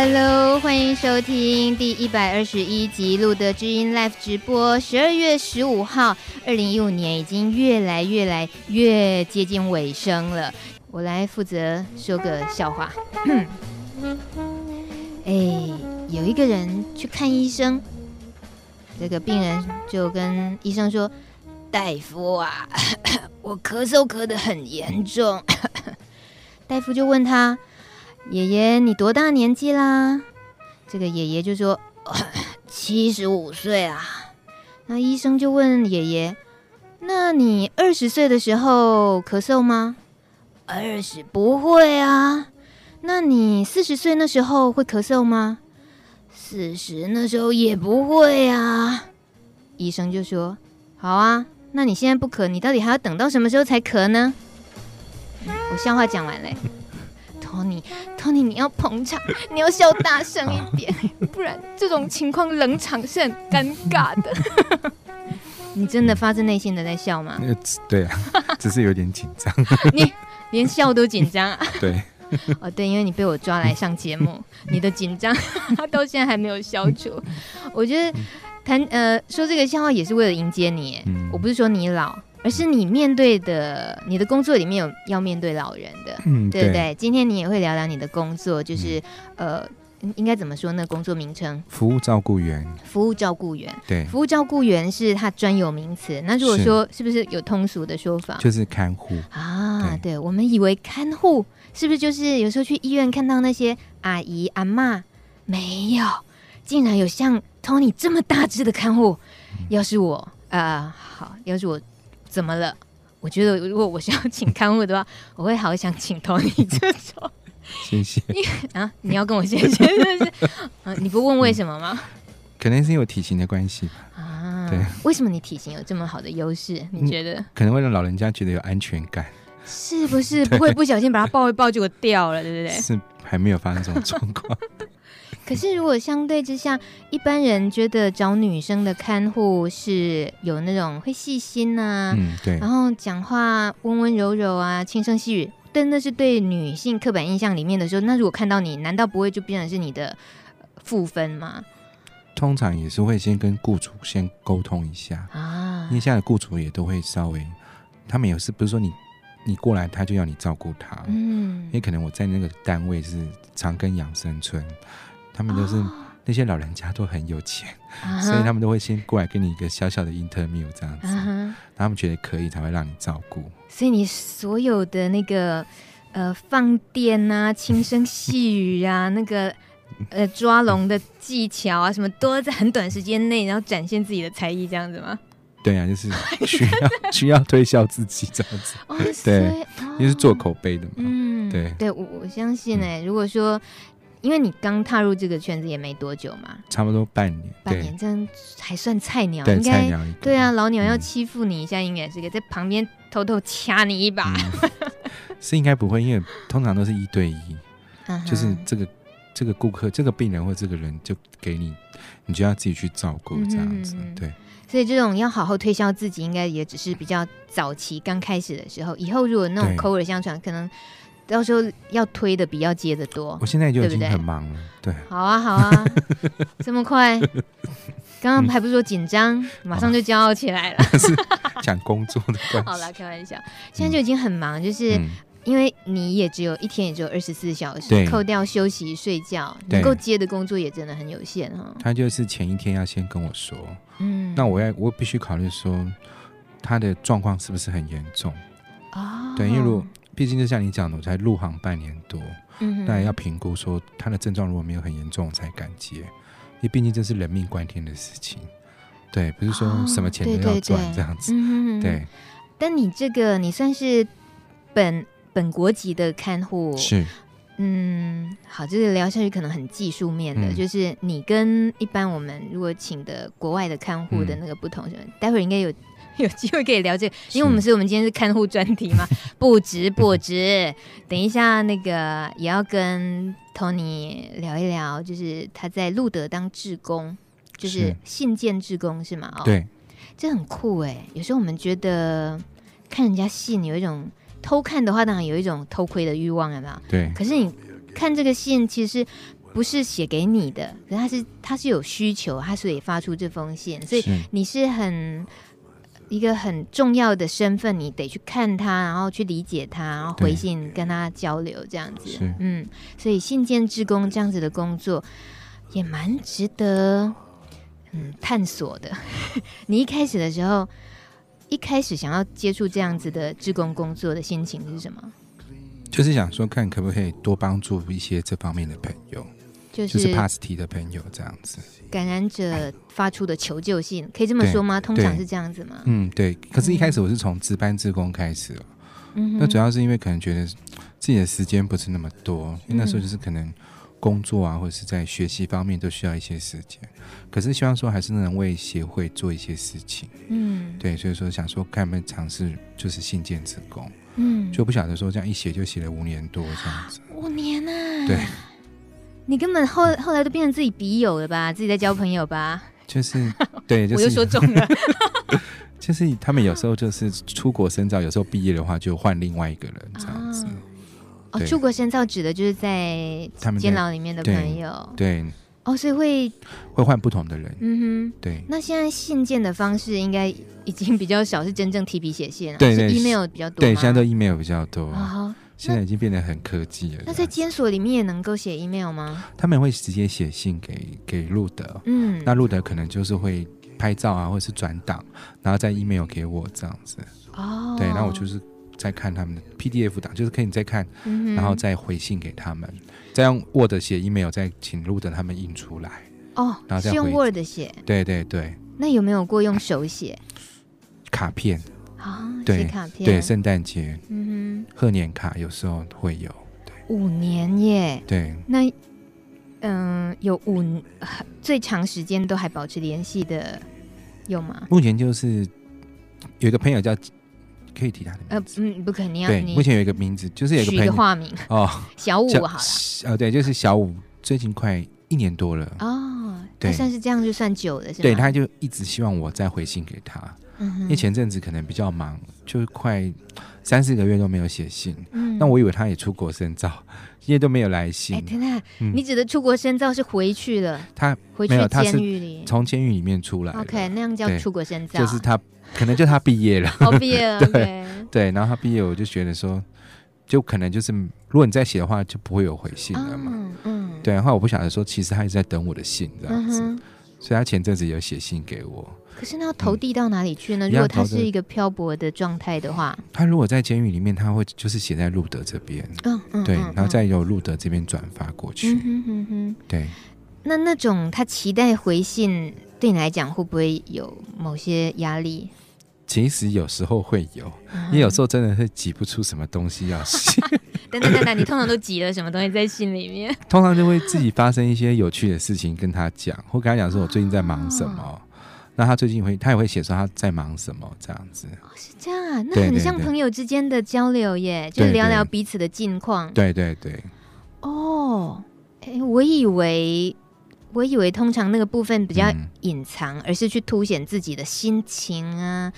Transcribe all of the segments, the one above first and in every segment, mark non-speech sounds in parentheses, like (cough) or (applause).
Hello，欢迎收听第一百二十一集《露德知音 Live》直播。十二月十五号，二零一五年已经越来越来越接近尾声了。我来负责说个笑话。(clears throat) 哎，有一个人去看医生，这个病人就跟医生说：“大夫啊，(clears throat) 我咳嗽咳得很严重。” (laughs) 大夫就问他。爷爷，你多大年纪啦？这个爷爷就说 (clears throat) 七十五岁啊。那医生就问爷爷：“那你二十岁的时候咳嗽吗？”“二十不会啊。”“那你四十岁那时候会咳嗽吗？”“四十那时候也不会啊。”医生就说：“好啊，那你现在不咳，你到底还要等到什么时候才咳呢？”我笑话讲完嘞。Tony，Tony，你要捧场，你要笑大声一点，(laughs) 不然这种情况冷场是很尴尬的。(laughs) 你真的发自内心的在笑吗？对啊，只是有点紧张。(laughs) 你连笑都紧张啊？对。哦，对，因为你被我抓来上节目，你的紧张到现在还没有消除。我觉得谈呃说这个笑话也是为了迎接你，嗯、我不是说你老。而是你面对的，你的工作里面有要面对老人的，嗯，对不对？今天你也会聊聊你的工作，就是、嗯、呃，应该怎么说呢？工作名称？服务照顾员。服务照顾员，对，服务照顾员是他专有名词。那如果说是不是有通俗的说法？就是看护啊。对，对，我们以为看护是不是就是有时候去医院看到那些阿姨阿妈？没有，竟然有像 Tony 这么大只的看护。嗯、要是我啊、呃，好，要是我。怎么了？我觉得如果我需要请看护的话，(laughs) 我会好想请 Tony 这种。谢谢。(laughs) 啊，你要跟我谢谢是不是？啊，你不问为什么吗？嗯、可能是因为体型的关系啊。对。为什么你体型有这么好的优势？你觉得？嗯、可能会让老人家觉得有安全感。是不是？(laughs) 不会不小心把他抱一抱就掉了，对不对？是还没有发生这种状况。可是，如果相对之下，一般人觉得找女生的看护是有那种会细心呐、啊，嗯，对，然后讲话温温柔柔啊，轻声细语，但那是对女性刻板印象里面的时候，那如果看到你，难道不会就变成是你的负分吗？通常也是会先跟雇主先沟通一下啊，因为现在的雇主也都会稍微，他们有事不是说你你过来他就要你照顾他，嗯，因为可能我在那个单位是长庚养生村。他们都是、哦、那些老人家都很有钱，啊、所以他们都会先过来给你一个小小的 interview 这样子，啊、他们觉得可以才会让你照顾。所以你所有的那个呃放电啊、(laughs) 轻声细语啊、那个呃抓龙的技巧啊，什么都在很短时间内，然后展现自己的才艺这样子吗？对啊，就是需要 (laughs) 需要推销自己这样子，哦、对，哦、因为是做口碑的嘛。嗯，对对，我我相信哎、欸，嗯、如果说。因为你刚踏入这个圈子也没多久嘛，差不多半年，半年这样还算菜鸟，对应该对啊，老鸟要欺负你一下，应该是个在旁边偷偷掐你一把，嗯、(laughs) 是应该不会，因为通常都是一对一，就是这个这个顾客、这个病人或这个人就给你，你就要自己去照顾这样子，嗯、对。所以这种要好好推销自己，应该也只是比较早期刚开始的时候，以后如果那种口耳相传，可能。到时候要推的比要接的多，我现在就已经很忙了。对，对，好啊，好啊，(laughs) 这么快，刚刚还不是说紧张，嗯、马上就骄傲起来了。(laughs) 是讲工作的关系。好了，开玩笑，现在就已经很忙，就是因为你也只有一天，也只有二十四小时，扣掉休息睡觉，能够接的工作也真的很有限哈。他就是前一天要先跟我说，嗯，那我要我必须考虑说他的状况是不是很严重啊？哦、对，因为如果。毕竟就像你讲的，我才入行半年多，嗯哼，当然要评估说他的症状如果没有很严重，我才敢接，因为毕竟这是人命关天的事情，对，不是说什么钱都要赚这样子，哦、对，对，对，对。但你这个你算是本本国籍的看护，是，嗯，好，就是聊下去可能很技术面的，嗯、就是你跟一般我们如果请的国外的看护的那个不同，嗯、待会儿应该有。有机会可以聊这个，因为我们是我们今天是看护专题嘛，不值不值。等一下那个也要跟 Tony 聊一聊，就是他在路德当志工，就是信件志工是吗？哦，对，这很酷哎。有时候我们觉得看人家信有一种偷看的话，当然有一种偷窥的欲望，有没有？对。可是你看这个信，其实不是写给你的，可是他是他是有需求，他所以发出这封信，所以你是很一个很重要的身份，你得去看他，然后去理解他，然后回信跟他交流这样子。嗯，所以信件志工这样子的工作也蛮值得嗯探索的。(laughs) 你一开始的时候，一开始想要接触这样子的志工工作的心情是什么？就是想说，看可不可以多帮助一些这方面的朋友，就是就是帕斯提的朋友这样子。感染者发出的求救信，可以这么说吗？通常是这样子吗？嗯，对。可是，一开始我是从值班志工开始了。嗯，那主要是因为可能觉得自己的时间不是那么多，因为那时候就是可能工作啊，或者是在学习方面都需要一些时间。可是希望说还是能为协会做一些事情。嗯，对，所以说想说看有没有尝试，就是信件职工。嗯，就不晓得说这样一写就写了五年多这样子。五年啊！对，你根本后后来都变成自己笔友了吧？自己在交朋友吧？就是对，(laughs) 就是、我又说中了。(laughs) 就是他们有时候就是出国深造，有时候毕业的话就换另外一个人这样子。哦，出国深造指的就是在监牢里面的朋友。对。对哦，所以会会换不同的人，嗯哼，对。那现在信件的方式应该已经比较少，是真正提笔写信了，对，对，是 email 比较多。对，现在都 email 比较多。哦，现在已经变得很科技了。那在监所里面也能够写 email 吗？他们会直接写信给给路德，嗯，那路德可能就是会拍照啊，或者是转档，然后再 email 给我这样子。哦，对，然后我就是。再看他们的 PDF 档，就是可以再看，嗯、然后再回信给他们，再用 Word 写 email，再请路德他们印出来。哦，然后再是用 Word 写。对对对。那有没有过用手写？卡片。啊，对卡片。对，圣诞节，嗯哼，贺年卡有时候会有。对，五年耶。对。那，嗯、呃，有五 (laughs) 最长时间都还保持联系的有吗？目前就是有一个朋友叫。可以提他的名字，呃，嗯，不可能要。对，目前有一个名字，就是有一个朋友取个化名哦，(laughs) 小五好了。呃，对，就是小五，最近快一年多了哦。对，算是这样就算久了，是吧？对，他就一直希望我再回信给他，因为前阵子可能比较忙，就快三四个月都没有写信。嗯，那我以为他也出国深造，因为都没有来信。哎，等等，你指的出国深造是回去了？他回去监狱里，从监狱里面出来。OK，那样叫出国深造，就是他。可能就他毕业了，哦，毕业了，对对，然后他毕业，我就觉得说，就可能就是，如果你再写的话，就不会有回信了嘛，嗯，嗯对，然后我不晓得说，其实他一直在等我的信这样子，嗯、所以他前阵子有写信给我。可是那要投递到哪里去呢？嗯、如果他是一个漂泊的状态的话，他如果在监狱里面，他会就是写在路德这边，嗯嗯，对，然后再由路德这边转发过去，嗯哼哼哼，对。那那种他期待回信，对你来讲会不会有某些压力？其实有时候会有，你、嗯、有时候真的是挤不出什么东西要写。(laughs) 等等等等，你通常都挤了什么东西在信里面？(laughs) 通常就会自己发生一些有趣的事情跟他讲，或跟他讲说我最近在忙什么。哦、那他最近会，他也会写说他在忙什么这样子。哦，是这样啊，那很像朋友之间的交流耶，就聊聊彼此的近况。对对对。哦，哎，我以为。我以为通常那个部分比较隐藏，嗯、而是去凸显自己的心情啊，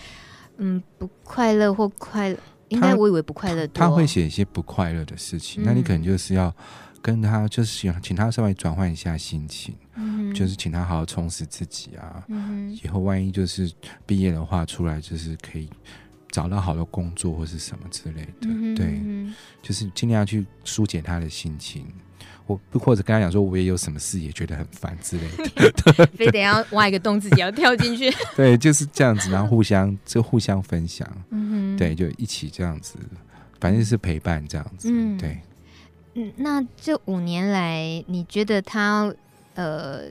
嗯，不快乐或快乐，应该我以为不快乐多。他会写一些不快乐的事情，嗯、那你可能就是要跟他，就是请请他稍微转换一下心情，嗯、就是请他好好充实自己啊。嗯、以后万一就是毕业的话，出来就是可以找到好的工作或是什么之类的，嗯、对，就是尽量去疏解他的心情。我或者跟他讲说，我也有什么事也觉得很烦之类的，(laughs) 非得要挖一个洞自己要跳进去。(laughs) 对，就是这样子，然后互相就互相分享，嗯，对，就一起这样子，反正是陪伴这样子，嗯，对。嗯，那这五年来，你觉得他呃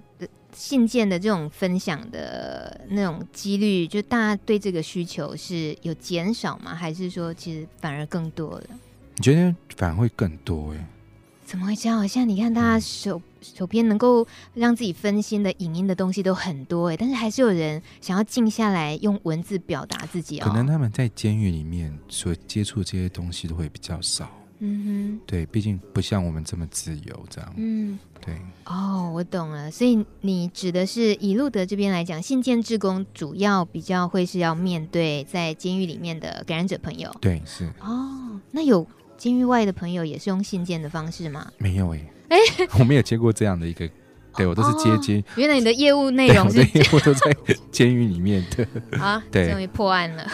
信件的这种分享的那种几率，就大家对这个需求是有减少吗？还是说其实反而更多了？你觉得反而会更多哎？怎么会这样？现在你看，大家手手边能够让自己分心的影音的东西都很多哎，但是还是有人想要静下来用文字表达自己哦。可能他们在监狱里面所接触这些东西都会比较少。嗯哼，对，毕竟不像我们这么自由这样。嗯，对。哦，我懂了。所以你指的是以路德这边来讲，信件志工主要比较会是要面对在监狱里面的感染者朋友。对，是。哦，那有。监狱外的朋友也是用信件的方式吗？没有诶、欸。哎，我没有接过这样的一个，对我都是接接。原来你的业务内容是业务都在监狱里面的。啊，(laughs) 对，终于破案了。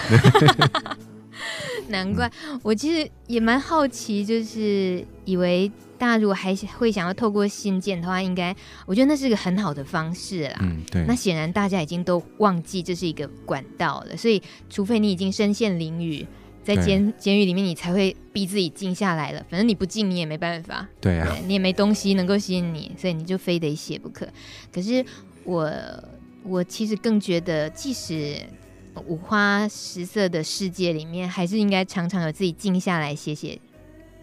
(laughs) (laughs) 难怪我其实也蛮好奇，就是以为大家如果还会想要透过信件的话，应该我觉得那是个很好的方式啦。嗯，对。那显然大家已经都忘记这是一个管道了，所以除非你已经身陷囹圄，在监监狱里面，你才会逼自己静下来了。反正你不静，你也没办法。对啊。你也没东西能够吸引你，所以你就非得写不可。可是我我其实更觉得，即使。五花十色的世界里面，还是应该常常有自己静下来写写。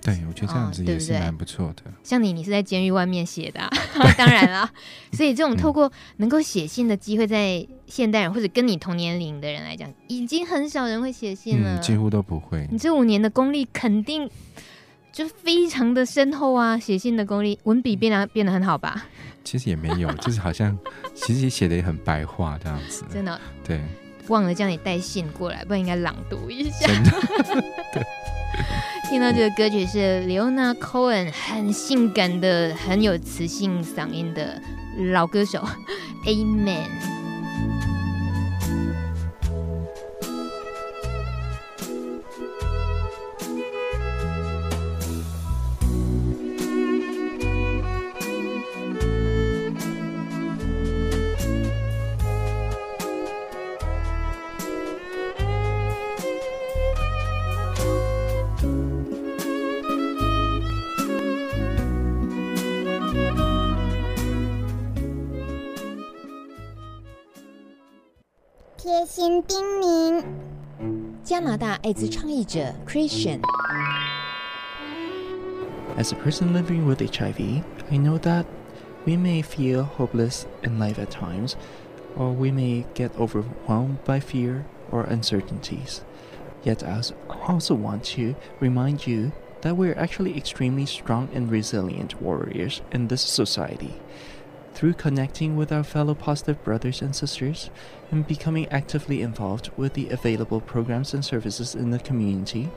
对，我觉得这样子也是蛮不错的。哦、对对，像你，你是在监狱外面写的、啊，(laughs) 当然了。所以这种透过能够写信的机会，在现代人或者跟你同年龄的人来讲，已经很少人会写信了、嗯，几乎都不会。你这五年的功力肯定就非常的深厚啊，写信的功力，文笔变得变得很好吧？其实也没有，就是好像其实写的也很白话这样子。(laughs) 真的，对。忘了叫你带信过来，不然应该朗读一下。(laughs) 听到这个歌曲是 Leonard Cohen，很性感的、很有磁性嗓音的老歌手，Amen。大艾滋倡议者 Christian。As a person living with HIV, I know that we may feel hopeless in life at times, or we may get overwhelmed by fear or uncertainties. Yet, I also want to remind you that we're actually extremely strong and resilient warriors in this society. Through connecting with our fellow positive brothers and sisters and becoming actively involved with the available programs and services in the community,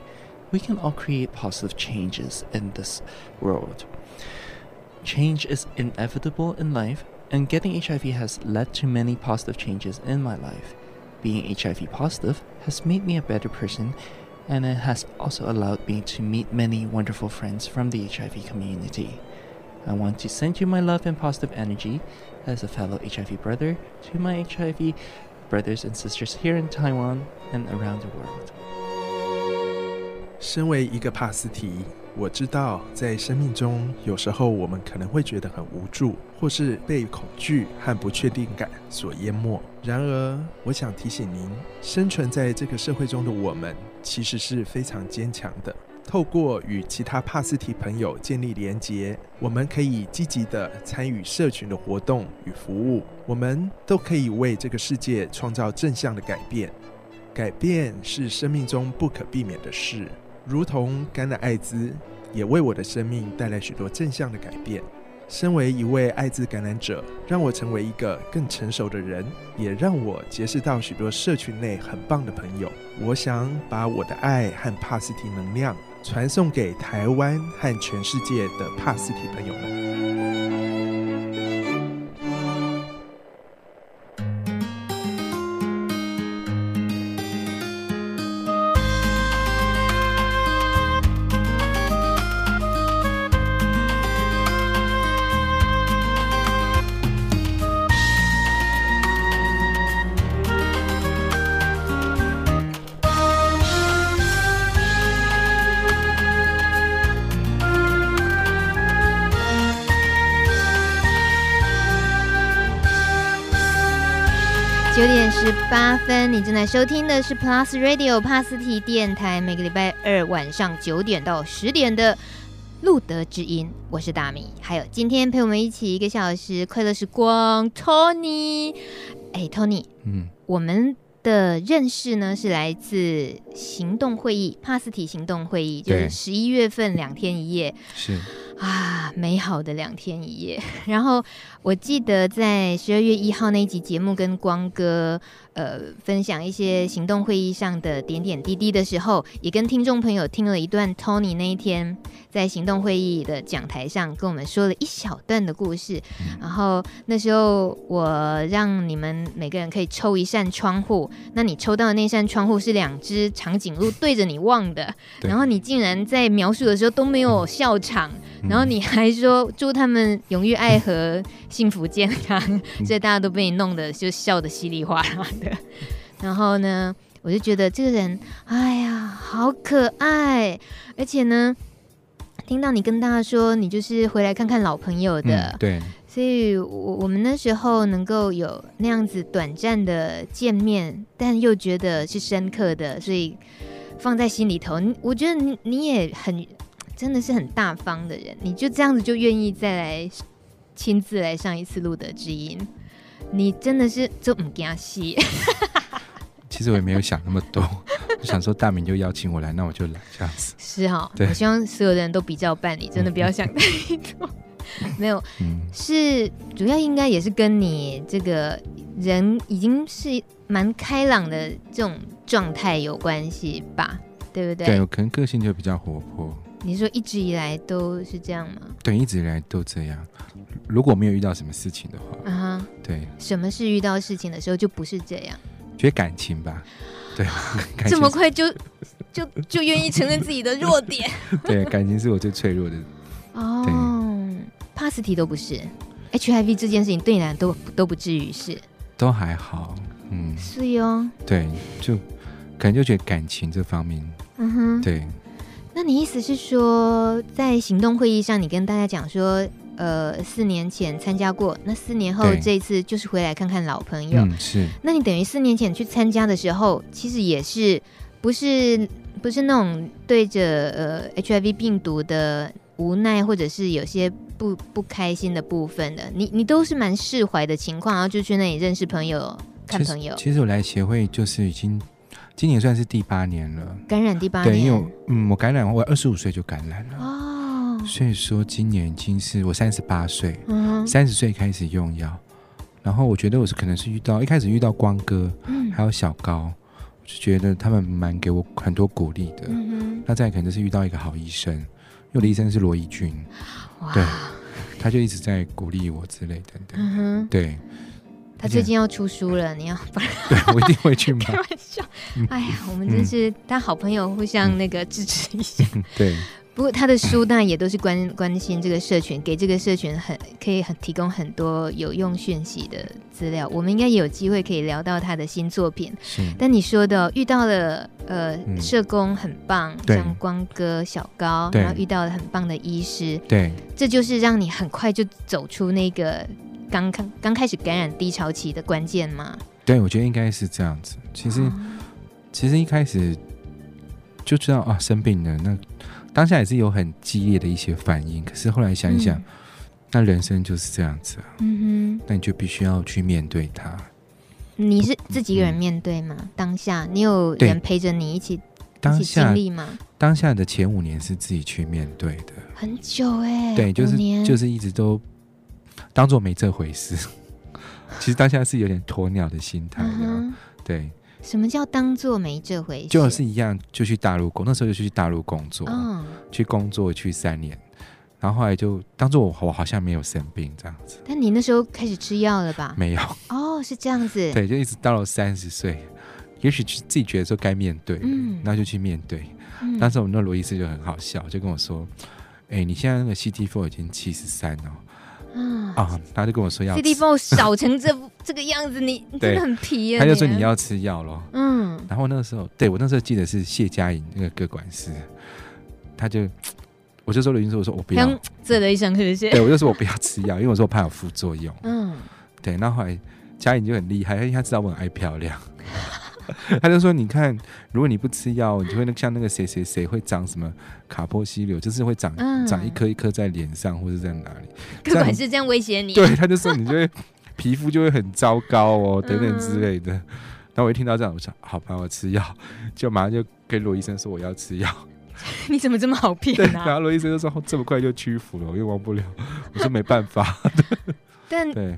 we can all create positive changes in this world. Change is inevitable in life, and getting HIV has led to many positive changes in my life. Being HIV positive has made me a better person, and it has also allowed me to meet many wonderful friends from the HIV community. I want to send you my love and positive energy as a fellow HIV brother to my HIV brothers and sisters here in Taiwan and around the world. 身为一个帕斯提，我知道在生命中有时候我们可能会觉得很无助，或是被恐惧和不确定感所淹没。然而，我想提醒您，生存在这个社会中的我们其实是非常坚强的。透过与其他帕斯提朋友建立连结，我们可以积极地参与社群的活动与服务。我们都可以为这个世界创造正向的改变。改变是生命中不可避免的事，如同感染艾滋，也为我的生命带来许多正向的改变。身为一位艾滋感染者，让我成为一个更成熟的人，也让我结识到许多社群内很棒的朋友。我想把我的爱和帕斯提能量。传送给台湾和全世界的帕斯提朋友们。十八分，你正在收听的是 Plus Radio 帕斯提电台，每个礼拜二晚上九点到十点的路德之音，我是大米，还有今天陪我们一起一个小时快乐时光，Tony。哎，Tony，嗯，我们的认识呢是来自行动会议，帕斯提行动会议，就是十一月份两天一夜，是啊，美好的两天一夜。(laughs) 然后我记得在十二月一号那一集节目，跟光哥呃分享一些行动会议上的点点滴滴的时候，也跟听众朋友听了一段 Tony 那一天在行动会议的讲台上跟我们说了一小段的故事。然后那时候我让你们每个人可以抽一扇窗户，那你抽到的那扇窗户是两只长颈鹿对着你望的，然后你竟然在描述的时候都没有笑场。然后你还说祝他们永浴爱河、幸福健康，(laughs) 所以大家都被你弄得就笑得稀里哗啦的。然后呢，我就觉得这个人，哎呀，好可爱。而且呢，听到你跟大家说你就是回来看看老朋友的，嗯、对。所以我我们那时候能够有那样子短暂的见面，但又觉得是深刻的，所以放在心里头。我觉得你你也很。真的是很大方的人，你就这样子就愿意再来亲自来上一次路德之音，你真的是就唔惊死。其实我也没有想那么多，(laughs) 我想说大明就邀请我来，那我就来这样子。是哈，我希望所有的人都比较办理，真的不要想太多。(laughs) 没有，嗯、是主要应该也是跟你这个人已经是蛮开朗的这种状态有关系吧？对不对？对，我可能个性就比较活泼。你说一直以来都是这样吗？对，一直以来都这样。如果没有遇到什么事情的话，啊、uh. 对，什么事遇到事情的时候就不是这样？觉得感情吧，对，(laughs) 这么快就就就愿意承认自己的弱点？(laughs) 对，感情是我最脆弱的。哦、oh,，帕斯提都不是，HIV 这件事情对你来都都不至于是，都还好，嗯，是哟，对，就可能就觉得感情这方面，嗯哼，对。那你意思是说，在行动会议上，你跟大家讲说，呃，四年前参加过，那四年后这一次就是回来看看老朋友。嗯，是。那你等于四年前去参加的时候，其实也是不是不是那种对着呃 HIV 病毒的无奈，或者是有些不不开心的部分的，你你都是蛮释怀的情况，然后就去那里认识朋友、看朋友。其实，其实我来协会就是已经。今年算是第八年了，感染第八年。对，因为我嗯，我感染我二十五岁就感染了。哦，所以说今年已经是我三十八岁，嗯，三十岁开始用药，然后我觉得我是可能是遇到一开始遇到光哥，嗯，还有小高，我就觉得他们蛮给我很多鼓励的，嗯，那再可能是遇到一个好医生，因为我的医生是罗义军，对，他就一直在鼓励我之类等等，嗯，对。他最近要出书了，你要不然？(laughs) 对，我一定会去买。(laughs) 开玩笑，哎呀，我们真是当好朋友，互相那个支持一下。嗯、(laughs) 对。不过他的书当然也都是关关心这个社群，给这个社群很可以很提供很多有用讯息的资料。我们应该也有机会可以聊到他的新作品。但你说的遇到了呃、嗯、社工很棒，像光哥、小高，然后遇到了很棒的医师，对，这就是让你很快就走出那个。刚刚刚开始感染低潮期的关键吗？对，我觉得应该是这样子。其实，哦、其实一开始就知道啊，生病了。那当下也是有很激烈的一些反应。可是后来想一想，嗯、那人生就是这样子啊。嗯哼，那你就必须要去面对它。你是自己一个人面对吗？嗯、当下你有人陪着你一起一起经历吗？当下的前五年是自己去面对的，很久哎、欸。对，就是就是一直都。当做没这回事，(laughs) 其实当下是有点鸵鸟的心态。对，什么叫当做没这回事？就是一样，就去大陆工，那时候就去大陆工作、嗯，去工作去三年，然后后来就当做我我好像没有生病这样子。但你那时候开始吃药了吧？没有。哦，是这样子。对，就一直到了三十岁，也许自己觉得说该面对，嗯，那就去面对。嗯、当时我们那罗医师就很好笑，就跟我说：“哎、欸，你现在那个 CT4 已经七十三了。”啊、哦，他就跟我说要 CD4 少成这这个样子，你 (laughs) 真的很皮啊！他就说你要吃药咯。嗯，然后那个时候，对我那时候记得是谢佳颖那个歌管师，他就 (tsk) 我就说了一句，我说我不要，这的一声谢谢。对，我就说我不要吃药，因为我说我怕有副作用。嗯，对，那后来佳颖就很厉害，因为他知道我很爱漂亮。(laughs) 他就说：“你看，如果你不吃药，你就会像那个谁谁谁会长什么卡波西瘤，就是会长、嗯、长一颗一颗在脸上或者在哪里。”个管是这样威胁你？对，他就说你就会皮肤就会很糟糕哦，等等之类的。然后我一听到这样，我想：“好吧，我吃药。”就马上就跟罗医生说我要吃药。(laughs) 你怎么这么好骗啊？然后罗医生就说这么快就屈服了，我又忘不了。(laughs) 我说没办法。但对，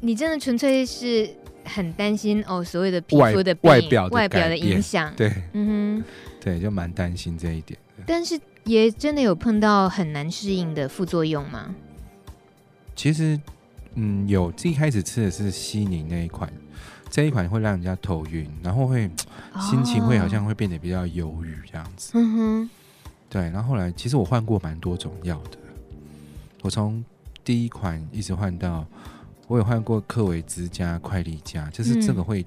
你真的纯粹是很担心哦，所谓的皮肤的外表外表的影响。对，嗯哼，对，就蛮担心这一点。但是也真的有碰到很难适应的副作用吗？其实，嗯，有最开始吃的是西宁那一款，这一款会让人家头晕，然后会心情会好像会变得比较忧郁这样子。嗯哼，对。然后后来，其实我换过蛮多种药的，我从第一款一直换到，我有换过克维兹加快利加，就是这个会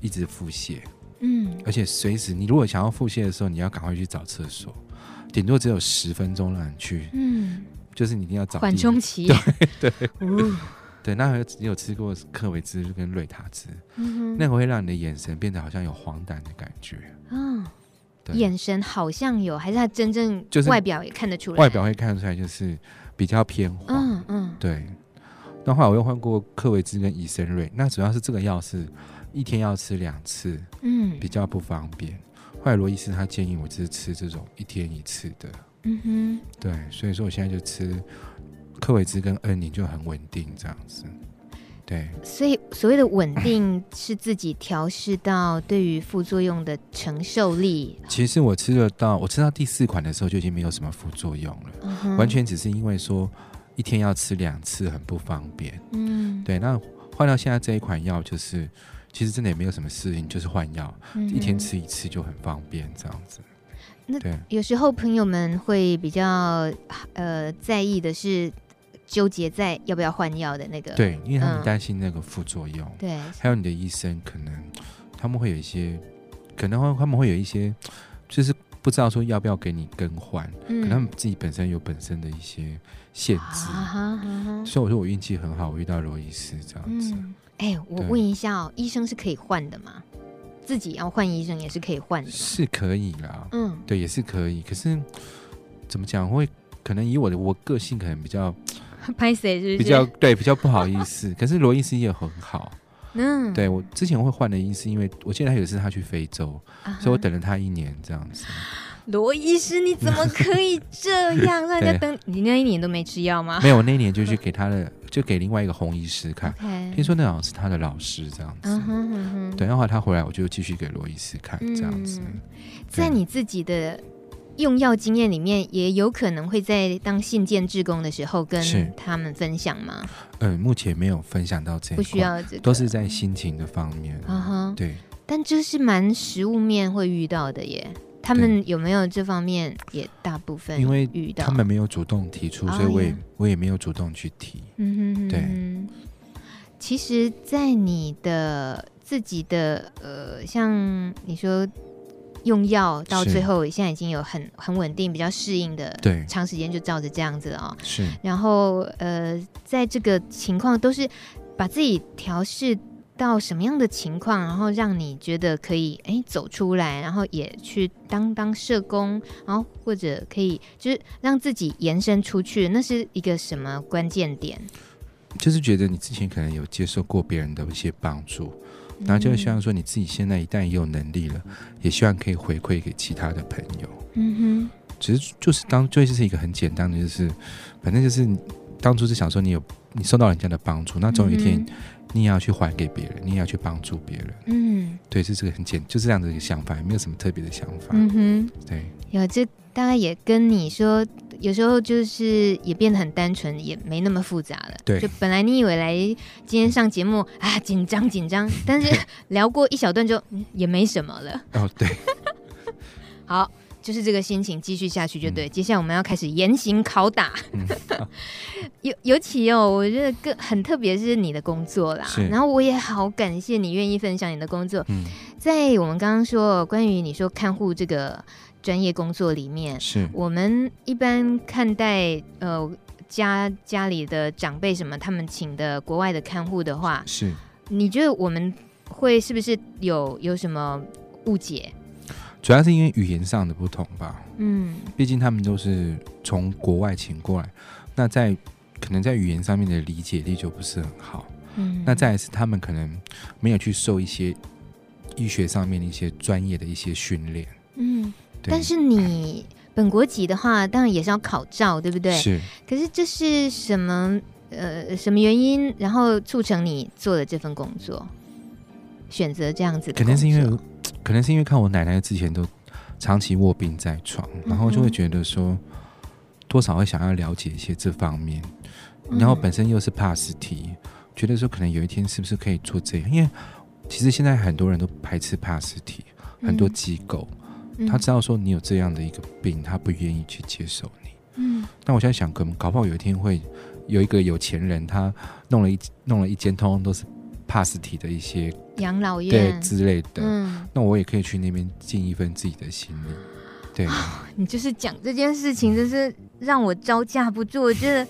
一直腹泻。嗯，而且随时你如果想要腹泻的时候，你要赶快去找厕所，顶多只有十分钟让你去。嗯。就是你一定要找缓冲期，对对，哦、对。那有你有吃过克维兹跟瑞塔兹，嗯、那个会让你的眼神变得好像有黄疸的感觉。嗯、哦，眼神好像有，还是他真正就是外表也看得出来？外表会看得出来，就是比较偏黄。嗯嗯，对。那后来我又换过克维兹跟伊森瑞，那主要是这个药是一天要吃两次，嗯，比较不方便。后来罗医师他建议我就是吃这种一天一次的。嗯哼，对，所以说我现在就吃克维兹跟恩宁就很稳定这样子，对。所以所谓的稳定是自己调试到对于副作用的承受力。其实我吃得到，我吃到第四款的时候就已经没有什么副作用了，嗯、完全只是因为说一天要吃两次很不方便。嗯，对。那换到现在这一款药，就是其实真的也没有什么适应，就是换药，嗯、一天吃一次就很方便这样子。那有时候朋友们会比较呃在意的是纠结在要不要换药的那个，对，因为他们担心那个副作用，嗯、对，还有你的医生可能他们会有一些，可能会他们会有一些，就是不知道说要不要给你更换，嗯、可能他们自己本身有本身的一些限制，所以我说我运气很好，我遇到罗医师这样子。哎、嗯欸，我问一下哦，医生是可以换的吗？自己要换医生也是可以换的，是可以啦。嗯，对，也是可以。可是怎么讲？会可能以我的我个性，可能比较 (laughs) 拍谢是不是？比较对，比较不好意思。可是罗医师也很好。嗯，对我之前会换的医是，因为我记得他有一次他去非洲，啊、所以我等了他一年这样子。(gasps) 罗医师，你怎么可以这样？(laughs) 让人家等你那一年都没吃药吗？没有，我那一年就去给他的，就给另外一个红医师看。听说那好像是他的老师这样子。嗯哼嗯哼。对，然后他回来，我就继续给罗医师看这样子。嗯、在你自己的用药经验里面，也有可能会在当信件志工的时候跟他们分享吗？嗯，目前没有分享到这，不需要这个，都是在心情的方面。嗯哼，对。但这是蛮实物面会遇到的耶。他们有没有这方面也大部分因为遇到，他们没有主动提出，所以我也我也没有主动去提。嗯哼，哼，对。其实，在你的自己的呃，像你说用药到最后，现在已经有很很稳定、比较适应的，对，长时间就照着这样子了哦。是。然后呃，在这个情况都是把自己调试。到什么样的情况，然后让你觉得可以哎走出来，然后也去当当社工，然后或者可以就是让自己延伸出去，那是一个什么关键点？就是觉得你之前可能有接受过别人的一些帮助，然后就希望说你自己现在一旦也有能力了，也希望可以回馈给其他的朋友。嗯哼，其实就是当就是一个很简单的，就是反正就是当初是想说你有你受到人家的帮助，那总有一天。你也要去还给别人，你也要去帮助别人。嗯，对，这是个很简，就是这样的一个想法，也没有什么特别的想法。嗯哼，对，有这大概也跟你说，有时候就是也变得很单纯，也没那么复杂了。对，就本来你以为来今天上节目啊紧张紧张，但是 (laughs) 聊过一小段就也没什么了。哦，对，(laughs) 好。就是这个心情继续下去就对。嗯、接下来我们要开始严刑拷打，嗯、(laughs) 尤尤其哦，我觉得更很特别是你的工作啦。是然后我也好感谢你愿意分享你的工作。嗯、在我们刚刚说关于你说看护这个专业工作里面，是。我们一般看待呃家家里的长辈什么，他们请的国外的看护的话，是。你觉得我们会是不是有有什么误解？主要是因为语言上的不同吧，嗯，毕竟他们都是从国外请过来，那在可能在语言上面的理解力就不是很好，嗯，那再来是他们可能没有去受一些医学上面的一些专业的一些训练，嗯，对但是你本国籍的话，当然也是要考照，对不对？是。可是这是什么？呃，什么原因，然后促成你做了这份工作，选择这样子？可能是因为，可能是因为看我奶奶之前都长期卧病在床，然后就会觉得说，多少会想要了解一些这方面，然后本身又是怕尸体，觉得说可能有一天是不是可以做这样？因为其实现在很多人都排斥怕尸体，很多机构他知道说你有这样的一个病，他不愿意去接受你。嗯，但我现在想，可能搞不好有一天会。有一个有钱人，他弄了一弄了一间，通通都是帕斯体的一些养老院对之类的。嗯，那我也可以去那边尽一份自己的心力。对，你就是讲这件事情，真是让我招架不住。我觉得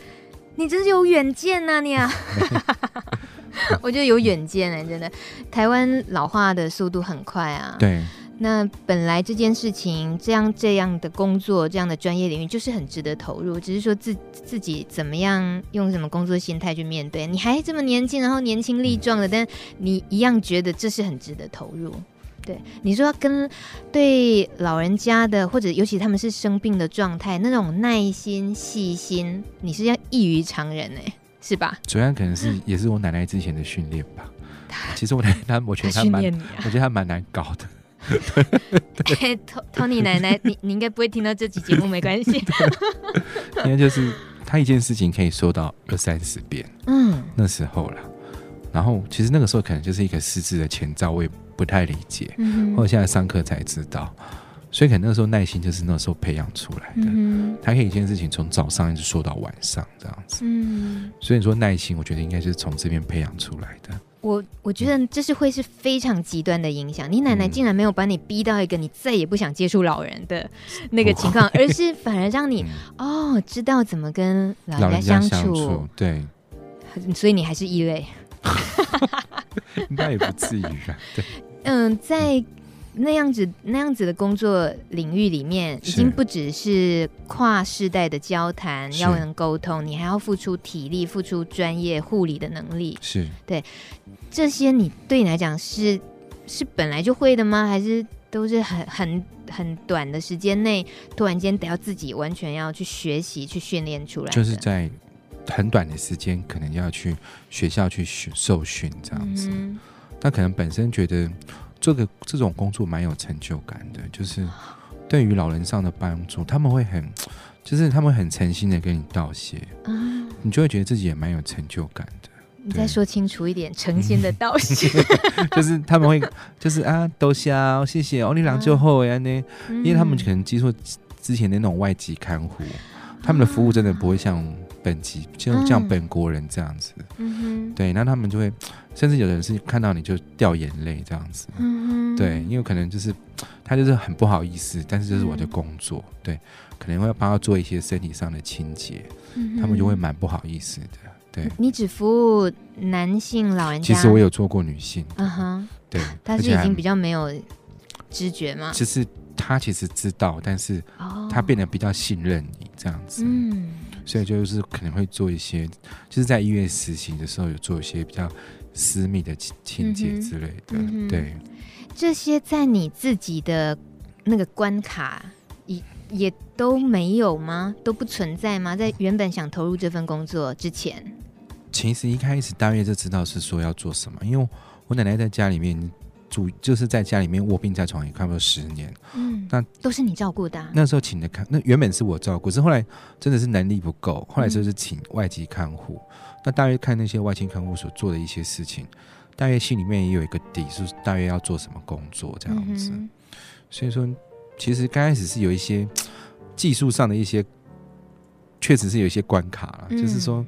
你真是有远见呐，你啊！(laughs) 我觉得有远见哎，真的。台湾老化的速度很快啊。对。那本来这件事情，这样这样的工作，这样的专业领域，就是很值得投入。只是说自自己怎么样用什么工作心态去面对。你还这么年轻，然后年轻力壮的，但你一样觉得这是很值得投入。对，你说跟对老人家的，或者尤其他们是生病的状态，那种耐心细心，你是要异于常人哎，是吧？主要可能是也是我奶奶之前的训练吧。(laughs) 其实我奶奶，我觉得她蛮，我觉得她蛮难搞的。(laughs) 对，Tony 奶奶，你你应该不会听到这集节目，没关系。(laughs) 应该就是他一件事情可以说到二三十遍，嗯，那时候了。然后其实那个时候可能就是一个失智的前兆，我也不太理解，嗯、或者现在上课才知道。所以可能那个时候耐心就是那时候培养出来的。嗯，他可以一件事情从早上一直说到晚上这样子。嗯，所以说耐心，我觉得应该就是从这边培养出来的。我我觉得这是会是非常极端的影响。你奶奶竟然没有把你逼到一个你再也不想接触老人的那个情况，(laughs) 而是反而让你哦知道怎么跟老人家相处。相处对，(laughs) 所以你还是异类。(laughs) 应该也不至于啊。对，嗯，在。那样子那样子的工作领域里面，已经不只是跨世代的交谈要能沟通，你还要付出体力、付出专业护理的能力。是对这些，你对你来讲是是本来就会的吗？还是都是很很很短的时间内，突然间得要自己完全要去学习、去训练出来？就是在很短的时间，可能要去学校去受训这样子。那、嗯、可能本身觉得。这个这种工作蛮有成就感的，就是对于老人上的帮助，他们会很，就是他们很诚心的跟你道谢，嗯，你就会觉得自己也蛮有成就感的。你再说清楚一点，诚心的道谢，(laughs) 就是他们会，就是啊，多谢，谢谢，哦，你郎就后呀呢，因为他们可能接触之前的那种外籍看护，他们的服务真的不会像。本籍就像本国人这样子，嗯哼，对，那他们就会，甚至有的人是看到你就掉眼泪这样子，嗯哼，对，因为可能就是他就是很不好意思，但是这是我的工作，嗯、对，可能会帮他做一些身体上的清洁，嗯、他们就会蛮不好意思的，对。你只服务男性老人家？其实我有做过女性，嗯哼，对，他是已经比较没有知觉吗？其实他其实知道，但是他变得比较信任你这样子，嗯。所以就是可能会做一些，就是在医院实习的时候有做一些比较私密的清洁之类的。嗯嗯、对，这些在你自己的那个关卡也也都没有吗？都不存在吗？在原本想投入这份工作之前，其实一开始大约就知道是说要做什么，因为我奶奶在家里面。主就是在家里面卧病在床，也差不多十年。嗯，那都是你照顾的啊。那时候请的看，那原本是我照顾，是后来真的是能力不够，后来就是请外籍看护。嗯，那大约看那些外籍看护所做的一些事情，大约心里面也有一个底，是大约要做什么工作这样子。嗯，所以说，其实刚开始是有一些技术上的一些，确实是有一些关卡了，嗯，就是说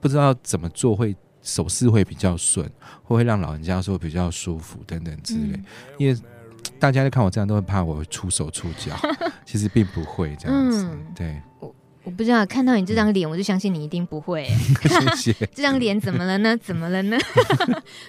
不知道怎么做会。手势会比较顺，或会让老人家说比较舒服等等之类。嗯、因为大家在看我这样，都会怕我会出手出脚，(laughs) 其实并不会这样子。嗯、对，我我不知道看到你这张脸，我就相信你一定不会。(laughs) 谢谢。(laughs) 这张脸怎么了呢？怎么了呢？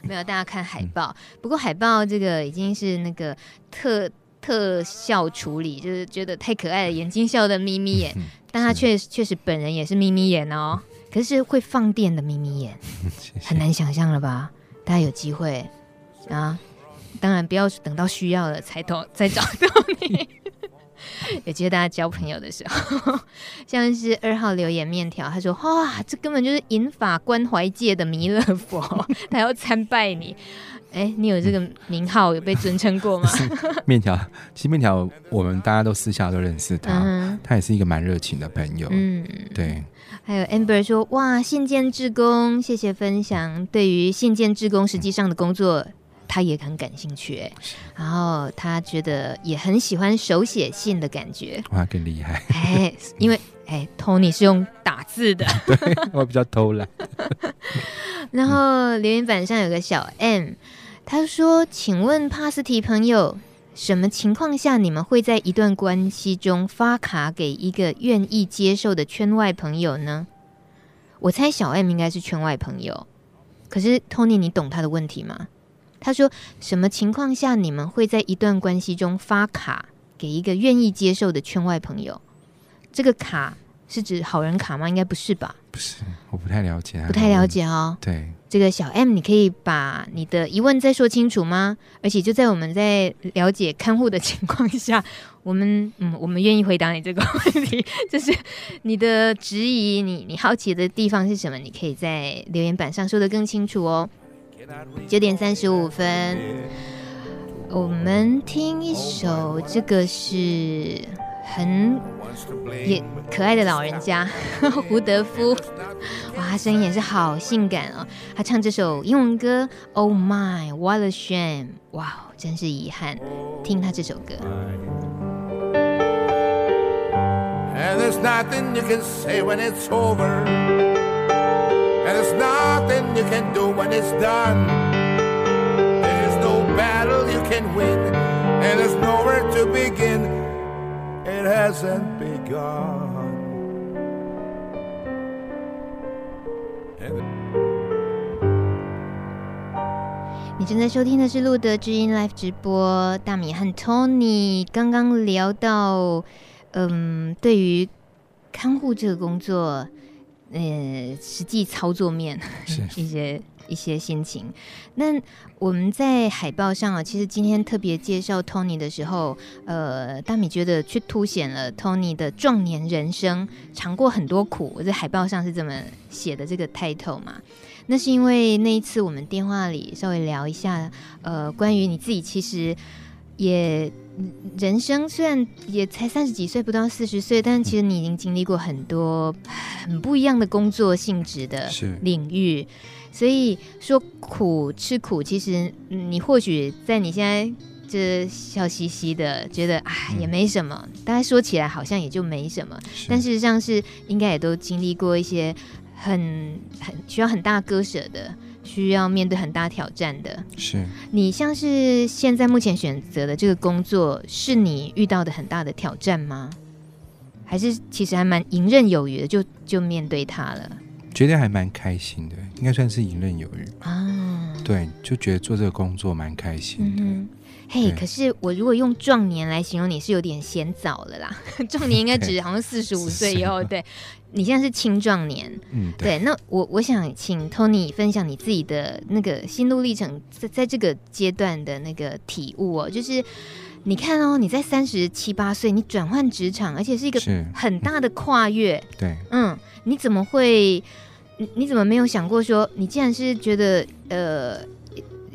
没有，大家看海报。不过海报这个已经是那个特特效处理，就是觉得太可爱了，眼睛笑的眯眯眼，嗯、但他确确实本人也是眯眯眼哦。可是会放电的眯眯眼，(laughs) 很难想象了吧？大家有机会啊，当然不要等到需要了才找再 (laughs) 找到你。也觉得大家交朋友的时候，(laughs) 像是二号留言面条，他说：“哇，这根本就是引法关怀界的弥勒佛，他要参拜你。”哎，你有这个名号，有被尊称过吗？面条，其实面条，我们大家都私下都认识他，嗯、他也是一个蛮热情的朋友。嗯，对。还有 Amber 说：“哇，信件志工，谢谢分享。对于信件志工实际上的工作，嗯、他也很感兴趣。哎，然后他觉得也很喜欢手写信的感觉。哇，更厉害！哎，因为哎，Tony 是用打字的，(laughs) 对，我比较偷懒。(laughs) 然后留言板上有个小 M。”他说：“请问帕斯提朋友，什么情况下你们会在一段关系中发卡给一个愿意接受的圈外朋友呢？”我猜小 M 应该是圈外朋友。可是 Tony，你懂他的问题吗？他说：“什么情况下你们会在一段关系中发卡给一个愿意接受的圈外朋友？这个卡是指好人卡吗？应该不是吧？不是，我不太了解，不太了解哦。对。”这个小 M，你可以把你的疑问再说清楚吗？而且就在我们在了解看护的情况下，(laughs) 我们嗯，我们愿意回答你这个问题。(laughs) 就是你的质疑，你你好奇的地方是什么？你可以在留言板上说的更清楚哦。九点三十五分，我们听一首，这个是很也可爱的老人家 (laughs) 胡德夫，哇，他声音也是好性感哦。他唱这首英文歌，Oh my, what a shame，哇，真是遗憾。听他这首歌。你正在收听的是路德之音 Live 直播，大米和 Tony 刚刚聊到，嗯，对于看护这个工作，呃，实际操作面是 (laughs) 一些。一些心情。那我们在海报上啊，其实今天特别介绍 Tony 的时候，呃，大米觉得却凸显了 Tony 的壮年人生，尝过很多苦。我在海报上是这么写的这个 title 嘛。那是因为那一次我们电话里稍微聊一下，呃，关于你自己其实也人生虽然也才三十几岁，不到四十岁，但其实你已经经历过很多很不一样的工作性质的领域。所以说苦吃苦，其实你或许在你现在这笑嘻嘻的，觉得哎也没什么，大家说起来好像也就没什么，但事实上是应该也都经历过一些很很需要很大割舍的，需要面对很大挑战的。是你像是现在目前选择的这个工作，是你遇到的很大的挑战吗？还是其实还蛮游刃有余的，就就面对它了？觉得还蛮开心的，应该算是游刃有余啊。对，就觉得做这个工作蛮开心的。嗯、嘿，可是我如果用壮年来形容你，是有点嫌早了啦。(laughs) 壮年应该指 (laughs) 好像四十五岁以后。对，你现在是青壮年。嗯，对。对，那我我想请 Tony 分享你自己的那个心路历程，在在这个阶段的那个体悟哦，就是你看哦，你在三十七八岁，你转换职场，而且是一个很大的跨越。对，嗯，你怎么会？你你怎么没有想过说，你既然是觉得呃，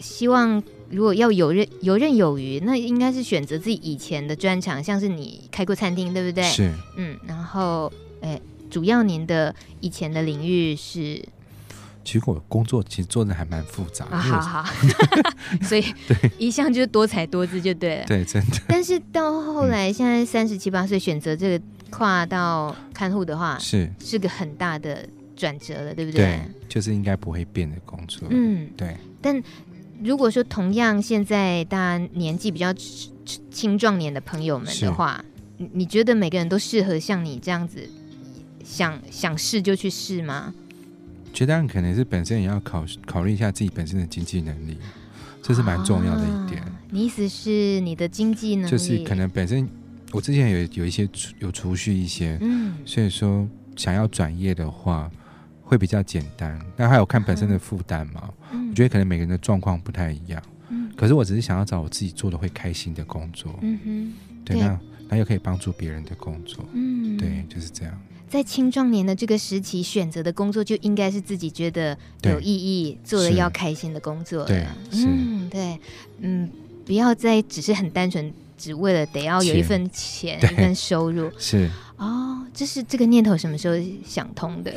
希望如果要游刃游刃有余，那应该是选择自己以前的专长，像是你开过餐厅，对不对？是，嗯，然后诶，主要您的以前的领域是，其实我工作其实做的还蛮复杂的，啊、好好，(laughs) 所以对一向就是多才多姿就对了，对，真的。但是到后来，现在三十七八岁选择这个跨到看护的话，是是个很大的。转折了，对不对？对，就是应该不会变的工作。嗯，对。但如果说同样现在大家年纪比较青壮年的朋友们的话，你你觉得每个人都适合像你这样子想想试就去试吗？觉得可能是本身也要考考虑一下自己本身的经济能力，这是蛮重要的一点。啊，你意思是你的经济能力就是可能本身我之前有有一些有储蓄一些，嗯，所以说想要转业的话。会比较简单，但还有看本身的负担嘛。嗯、我觉得可能每个人的状况不太一样。嗯，可是我只是想要找我自己做的会开心的工作。嗯哼，对，对那那又可以帮助别人的工作。嗯，对，就是这样。在青壮年的这个时期，选择的工作就应该是自己觉得有意义、做的要开心的工作。对，嗯，对，嗯，不要再只是很单纯，只为了得要有一份钱、(laughs) 一份收入。是哦，这是这个念头什么时候想通的？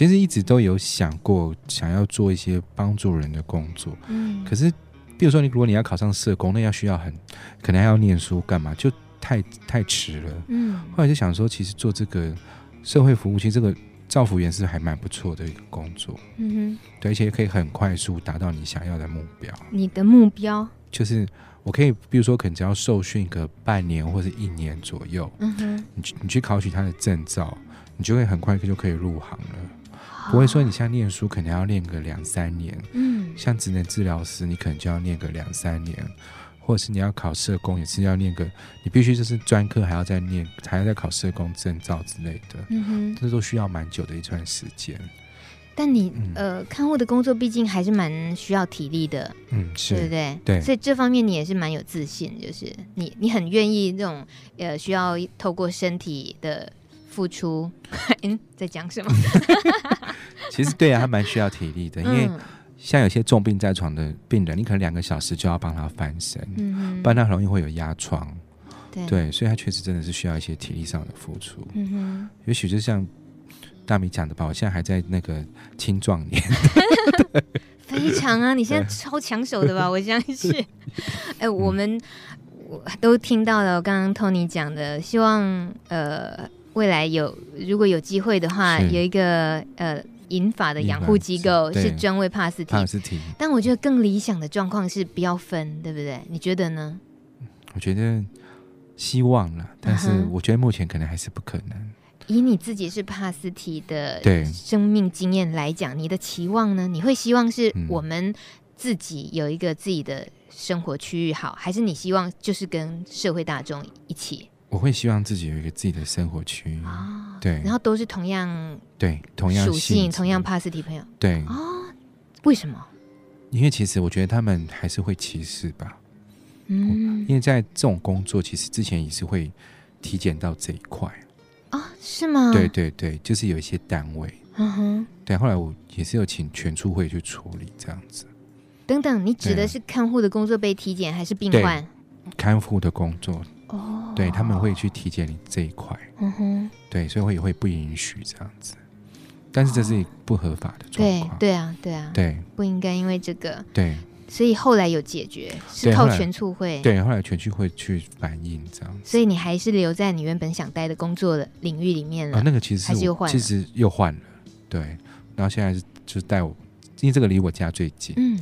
其实一直都有想过，想要做一些帮助人的工作。嗯，可是，比如说你，如果你要考上社工，那要需要很，可能还要念书干嘛，就。太太迟了，嗯，后来就想说，其实做这个社会服务，其实这个造福员是还蛮不错的一个工作，嗯哼，对，而且可以很快速达到你想要的目标。你的目标？就是我可以，比如说，可能只要受训个半年或者一年左右，嗯哼，你去你去考取他的证照，你就会很快就可以入行了，不会说你像念书可能要念个两三年，嗯，像职能治疗师，你可能就要念个两三年。或者是你要考社工，也是要念个，你必须就是专科还要再念，还要再考社工证照之类的，嗯哼，这都需要蛮久的一段时间。但你、嗯、呃，看护的工作毕竟还是蛮需要体力的，嗯，是，对不对？对，所以这方面你也是蛮有自信，就是你你很愿意这种呃，需要透过身体的付出。(laughs) 嗯，在讲什么？(laughs) 其实对啊，他蛮需要体力的，因为。嗯像有些重病在床的病人，你可能两个小时就要帮他翻身，嗯，不然他很容易会有压疮，对，对，所以他确实真的是需要一些体力上的付出。嗯哼，也许就像大米讲的吧，我现在还在那个青壮年，非常啊，你现在超抢手的吧？我相信。(laughs) 哎、欸，我们我都听到了，刚刚 Tony 讲的，希望呃未来有如果有机会的话，有一个呃。银发的养护机构是专为帕斯提，但我觉得更理想的状况是不要分，对不对？你觉得呢？我觉得希望了，但是我觉得目前可能还是不可能。以你自己是帕斯提的生命经验来讲，你的期望呢？你会希望是我们自己有一个自己的生活区域好，还是你希望就是跟社会大众一起？我会希望自己有一个自己的生活区域，哦，对，然后都是同样对同样属性、同样帕斯提朋友，对哦，为什么？因为其实我觉得他们还是会歧视吧，嗯，因为在这种工作，其实之前也是会体检到这一块啊，哦，是吗？对对对，就是有一些单位，嗯哼，对，后来我也是有请全处会去处理这样子。等等，你指的是看护的工作被体检，还是病患？看护的工作。哦，对，他们会去体检你这一块，嗯哼，对，所以会也会不允许这样子，但是这是不合法的状况，对对啊，对啊，对，不应该因为这个，对，所以后来有解决，是靠全促会，对，后来全促会去反映这样子，所以你还是留在你原本想待的工作的领域里面了，啊，那个其实是又换，其实又换了，对，然后现在是就是带我，因为这个离我家最近，嗯。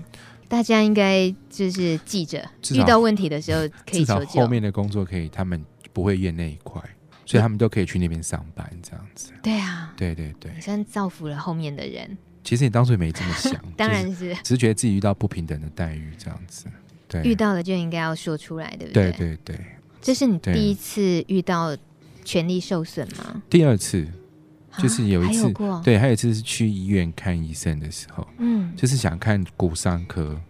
大家应该就是记着，遇到问题的时候可以求救。后面的工作可以，他们不会验那一块，所以他们都可以去那边上班，这样子。对啊，对对对，你算造福了后面的人。其实你当初也没这么想，(laughs) 当然是，只是觉得自己遇到不平等的待遇这样子。对，遇到了就应该要说出来，对不对？对对对，这是你第一次遇到权利受损吗？第二次。就是有一次，对，还有一次是去医院看医生的时候，嗯，就是想看骨伤科，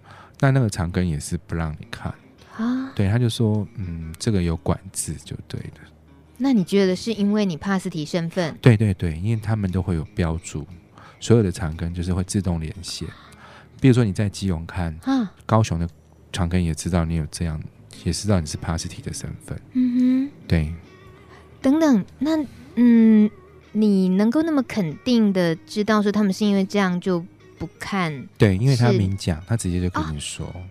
那那个长庚也是不让你看啊，对，他就说，嗯，这个有管制就对了。那你觉得是因为你帕斯提身份？对对对，因为他们都会有标注，所有的长庚就是会自动连线，比如说你在基隆看，啊，高雄的长庚也知道你有这样，也知道你是帕斯提的身份，嗯哼，对，等等，那嗯。你能够那么肯定的知道说他们是因为这样就不看？对，因为他明讲，他直接就跟你说，哦、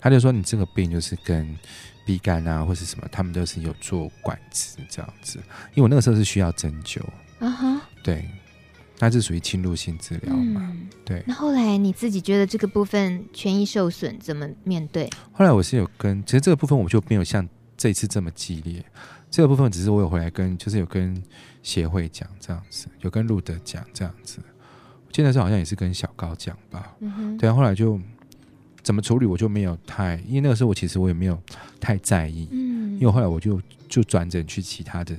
他就说你这个病就是跟 B 肝啊或是什么，他们都是有做管制这样子。因为我那个时候是需要针灸，啊哈，对，那是属于侵入性治疗嘛，嗯、对。那后来你自己觉得这个部分权益受损，怎么面对？后来我是有跟，其实这个部分我就没有像这次这么激烈，这个部分只是我有回来跟，就是有跟。协会讲这样子，有跟路德讲这样子，我记得是好像也是跟小高讲吧。嗯哼，对啊，后来就怎么处理，我就没有太，因为那个时候我其实我也没有太在意。嗯，因为后来我就就转诊去其他的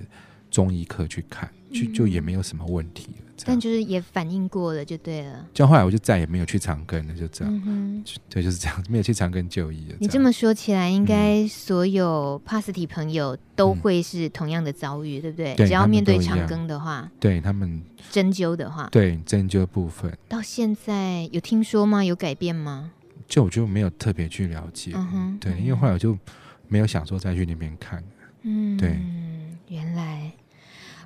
中医科去看，就就也没有什么问题了。但就是也反应过了，就对了。就后来我就再也没有去长庚了，就这样。嗯哼，对，就是这样，没有去长庚就医了。你这么说起来，应该所有帕斯提朋友都会是同样的遭遇，嗯、对不对？对，只要面对长庚的话，对他们针灸的话，对针灸部分，到现在有听说吗？有改变吗？就我就没有特别去了解。嗯哼，对，因为后来我就没有想说再去那边看。嗯，对，原来。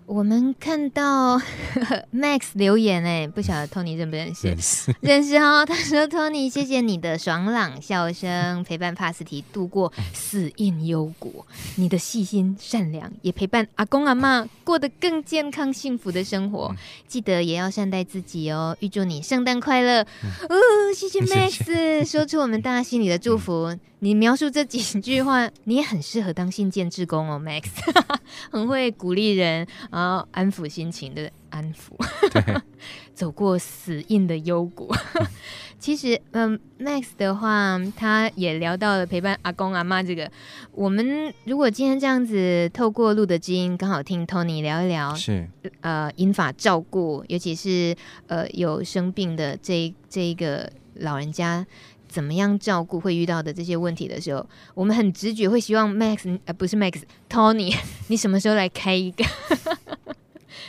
我们看到呵 (laughs) 呵 Max 留言哎，不晓得 Tony 认不认识？认识，认识哦。他说：“Tony，谢谢你的爽朗笑声，(laughs) 陪伴帕斯提度过死荫幽谷。你的细心善良，也陪伴阿公阿妈过得更健康幸福的生活。记得也要善待自己哦。预祝你圣诞快乐！哦，谢谢 Max，谢谢说出我们大家心里的祝福。你描述这几句话，你也很适合当信件志工哦，Max，(laughs) 很会鼓励人。”然后安抚心情的安抚，对 (laughs) 走过死硬的幽谷。(laughs) 其实，嗯，Max 的话，他也聊到了陪伴阿公阿妈这个。我们如果今天这样子透过录的基因，刚好听 Tony 聊一聊，是呃，英法照顾，尤其是呃有生病的这这一个老人家。怎么样照顾会遇到的这些问题的时候，我们很直觉会希望 Max，呃，不是 Max，Tony，(laughs) 你什么时候来开一个？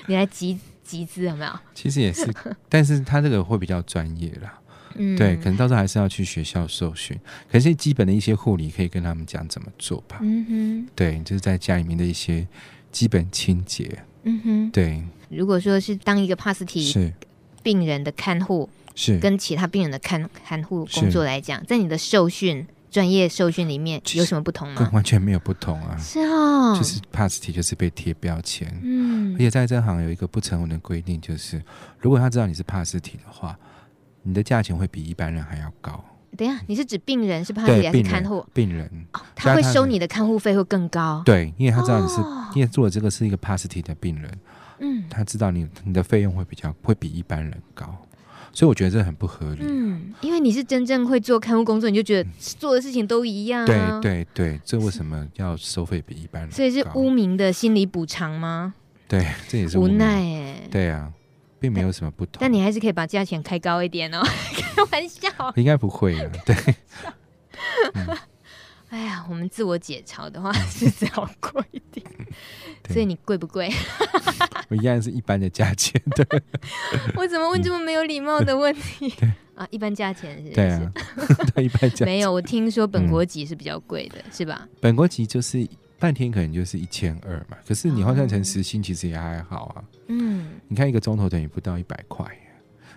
你来集集资有没有？(laughs) 其实也是，但是他这个会比较专业啦。嗯，对，可能到时候还是要去学校受训。可是基本的一些护理可以跟他们讲怎么做吧。嗯哼，对，就是在家里面的一些基本清洁。嗯哼，对。如果说是当一个帕斯提是病人的看护。是跟其他病人的看看护工作来讲，在你的受训专业受训里面有什么不同吗？完全没有不同啊！是哦，就是帕斯提就是被贴标签，嗯，而且在这行有一个不成文的规定，就是如果他知道你是帕斯提的话，你的价钱会比一般人还要高。等一下，你是指病人是帕斯提还是看护？病人，哦，他会收你的看护费会更高。对，因为他知道你是，哦，因为做的这个是一个帕斯提的病人，嗯，他知道你你的费用会比较会比一般人高。所以我觉得这很不合理。嗯，因为你是真正会做看护工作，你就觉得做的事情都一样啊。对对对，这为什么要收费比一般人？所以是污名的心理补偿吗？对，这也是无奈哎。对啊，并没有什么不同。但你还是可以把价钱开高一点哦，(laughs) 开玩笑。应该不会啊，对。(laughs) 哎呀，我们自我解嘲的话是只要贵一点，所以你贵不贵？(laughs) 我一样是一般的价钱。对，(laughs) 我怎么问这么没有礼貌的问题？啊，一般价钱是？对啊，(laughs) 对，一般价钱。没有，我听说本国籍是比较贵的，是吧？本国籍就是半天可能就是一千二嘛，可是你换算成时薪其实也还好啊。嗯，你看一个钟头等于不到一百块，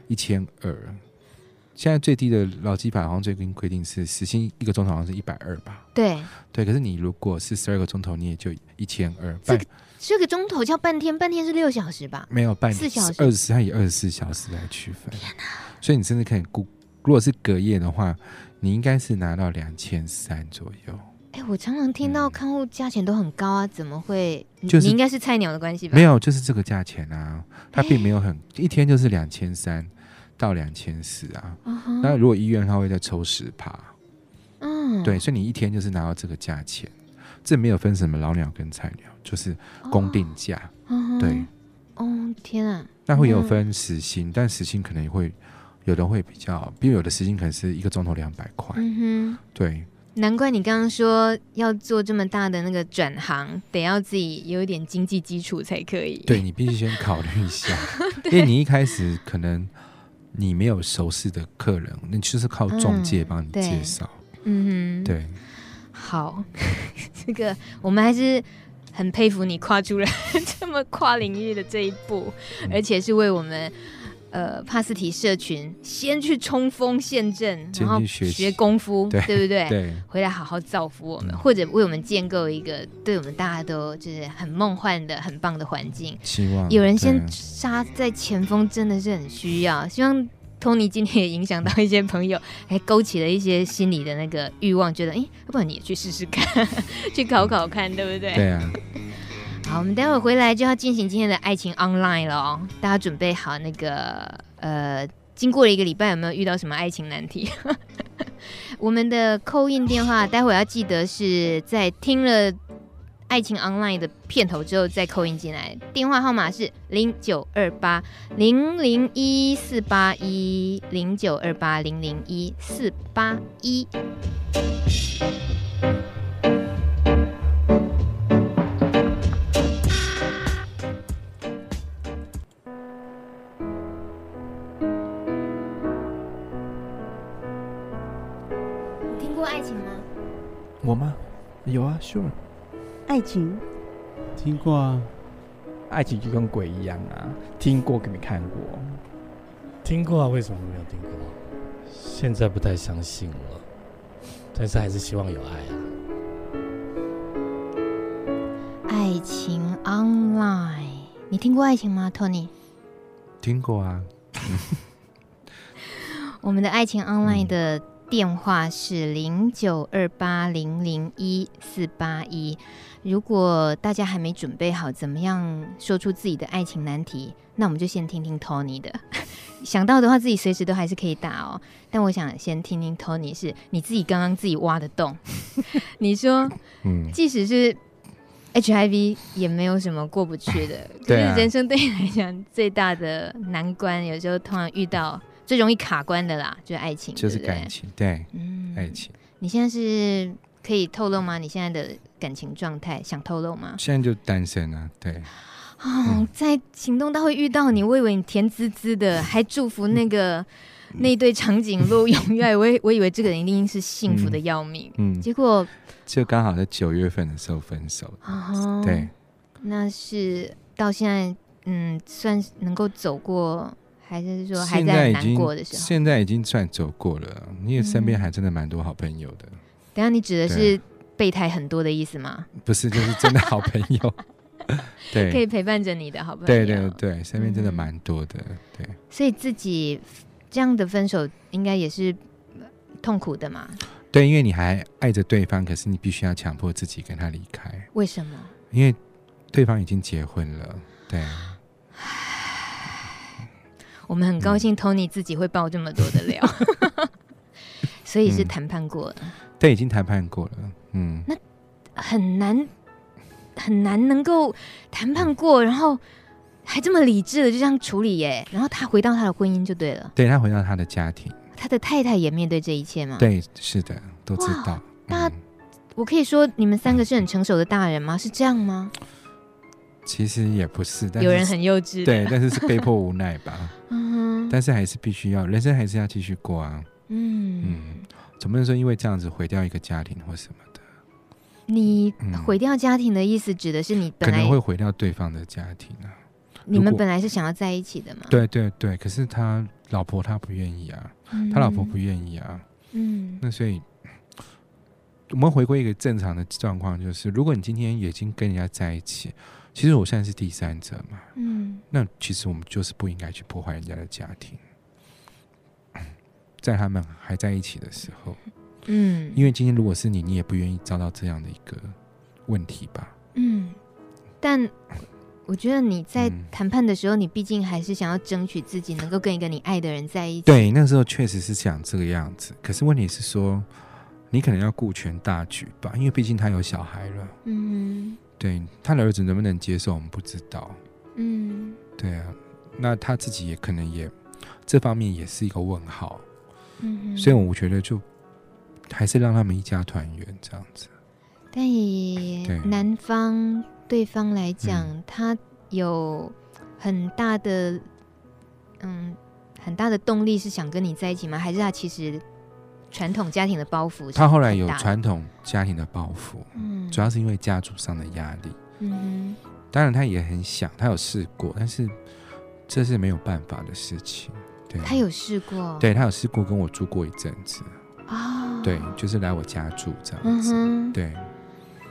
一千二。现在最低的劳基法好像最近规定是时薪一个钟头好像是一百二吧？对对，可是你如果是十二个钟头，你也就一千二。这个这个钟头叫半天，半天是六小时吧？没有半四小时，二十四，它以二十四小时来区分。天哪！所以你甚至可以估，如果是隔夜的话，你应该是拿到两千三左右。哎、欸，我常常听到看护价钱都很高啊，怎么会？就是、你应该是菜鸟的关系吧？没有，就是这个价钱啊，它并没有很、欸、一天就是两千三。到两千四啊，那、uh. 如果医院他会再抽十趴，嗯，uh. 对，所以你一天就是拿到这个价钱，这没有分什么老鸟跟菜鸟，就是公定价，uh. 对，哦、uh，huh. 天啊，那会有分时薪，uh. 但时薪可能也会有的会比较，比如有的时薪可能是一个钟头两百块，嗯哼、uh，huh. 对，难怪你刚刚说要做这么大的那个转行，得要自己有一点经济基础才可以，对，你必须先考虑一下，(laughs) 因为你一开始可能。你没有熟悉的客人，那就是靠中介帮你介绍。嗯哼，对。好，(laughs) 这个我们还是很佩服你跨出了 (laughs) 这么跨领域的这一步，嗯、而且是为我们。呃，帕斯提社群先去冲锋陷阵，然后学功夫，对，对不对？对，回来好好造福我们，嗯、或者为我们建构一个对我们大家都就是很梦幻的、很棒的环境。希望有人先杀在前锋，真的是很需要。希望 Tony 今天也影响到一些朋友，还 (laughs) 勾起了一些心里的那个欲望，觉得哎，要不然你也去试试看，(laughs) 去考考看，嗯、对不对？对啊。好，我们待会回来就要进行今天的爱情 online 了哦，大家准备好那个呃，经过了一个礼拜，有没有遇到什么爱情难题？(laughs) 我们的 call in 电话，待会要记得是在听了爱情 online 的片头之后再扣音进来，电话号码是零九二八零零一四八一零九二八零零一四八一。我吗？有啊，Sure。爱情，听过啊。爱情就跟鬼一样啊，听过可没看过。听过啊，为什么没有听过？现在不太相信了，但是还是希望有爱啊。爱情 online，你听过爱情吗，Tony？听过啊。(laughs) 我们的爱情 online 的。电话是零九二八零零一四八一。如果大家还没准备好怎么样说出自己的爱情难题，那我们就先听听 Tony 的。(laughs) 想到的话，自己随时都还是可以打哦。但我想先听听 Tony 是你自己刚刚自己挖的洞。(laughs) 你说，嗯即使是 HIV 也没有什么过不去的。(laughs) 可是人生对你来讲最大的难关，有时候通常遇到。最容易卡关的啦，就是爱情，就是感情，对，对，嗯，爱情。你现在是可以透露吗？你现在的感情状态想透露吗？现在就单身啊，对。哦，嗯、在行动大会遇到你，我以为你甜滋滋的，(laughs) 还祝福那个、嗯、那对长颈鹿 (laughs) 永远。我我以为这个人一定是幸福的要命，嗯，结果就刚好在九月份的时候分手。哦，对，那是到现在，嗯，算能够走过。还是说还在难过的时候？现在已经算走过了，你也身边还真的蛮多好朋友的。等下你指的是备胎很多的意思吗？不是，就是真的好朋友。(laughs) 对，可以陪伴着你的好朋友。对对对，身边真的蛮多的。对，所以自己这样的分手应该也是痛苦的嘛？对，因为你还爱着对方，可是你必须要强迫自己跟他离开。为什么？因为对方已经结婚了。对。(sighs) 我们很高兴，Tony 自己会爆这么多的料，嗯、(laughs) 所以是谈判过了、嗯。对，已经谈判过了。嗯，那很难很难能够谈判过，然后还这么理智的就这样处理耶。然后他回到他的婚姻就对了。对，他回到他的家庭，他的太太也面对这一切吗？对，是的，都知道。那、嗯、我可以说你们三个是很成熟的大人吗？是这样吗？其实也不是，但是有人很幼稚，对，但是是被迫无奈吧。(laughs) 嗯，但是还是必须要，人生还是要继续过啊。嗯嗯，总不能说因为这样子毁掉一个家庭或什么的。你毁掉家庭的意思，指的是你本来可能会毁掉对方的家庭啊。你们本来是想要在一起的嘛？对对对，可是他老婆他不愿意啊，嗯、他老婆不愿意啊。嗯，那所以我们回归一个正常的状况，就是如果你今天已经跟人家在一起。其实我现在是第三者嘛，嗯，那其实我们就是不应该去破坏人家的家庭，(clears throat) 在他们还在一起的时候，嗯，因为今天如果是你，你也不愿意遭到这样的一个问题吧，嗯，但我觉得你在谈判的时候，你毕竟还是想要争取自己能够跟一个你爱的人在一起，对，那时候确实是想这个样子，可是问题是说，你可能要顾全大局吧，因为毕竟他有小孩了，嗯。对，他的儿子能不能接受，我们不知道。嗯，对啊，那他自己也可能也这方面也是一个问号。嗯，所以我觉得就还是让他们一家团圆这样子。但以男方对方来讲，嗯，他有很大的嗯很大的动力是想跟你在一起吗？还是他其实？传统家庭的包袱，他后来有传统家庭的包袱，嗯，主要是因为家族上的压力，嗯，当然他也很想，他有试过，但是这是没有办法的事情，对，他有试过，对他有试过跟我住过一阵子，哦，对，就是来我家住这样子，嗯、对，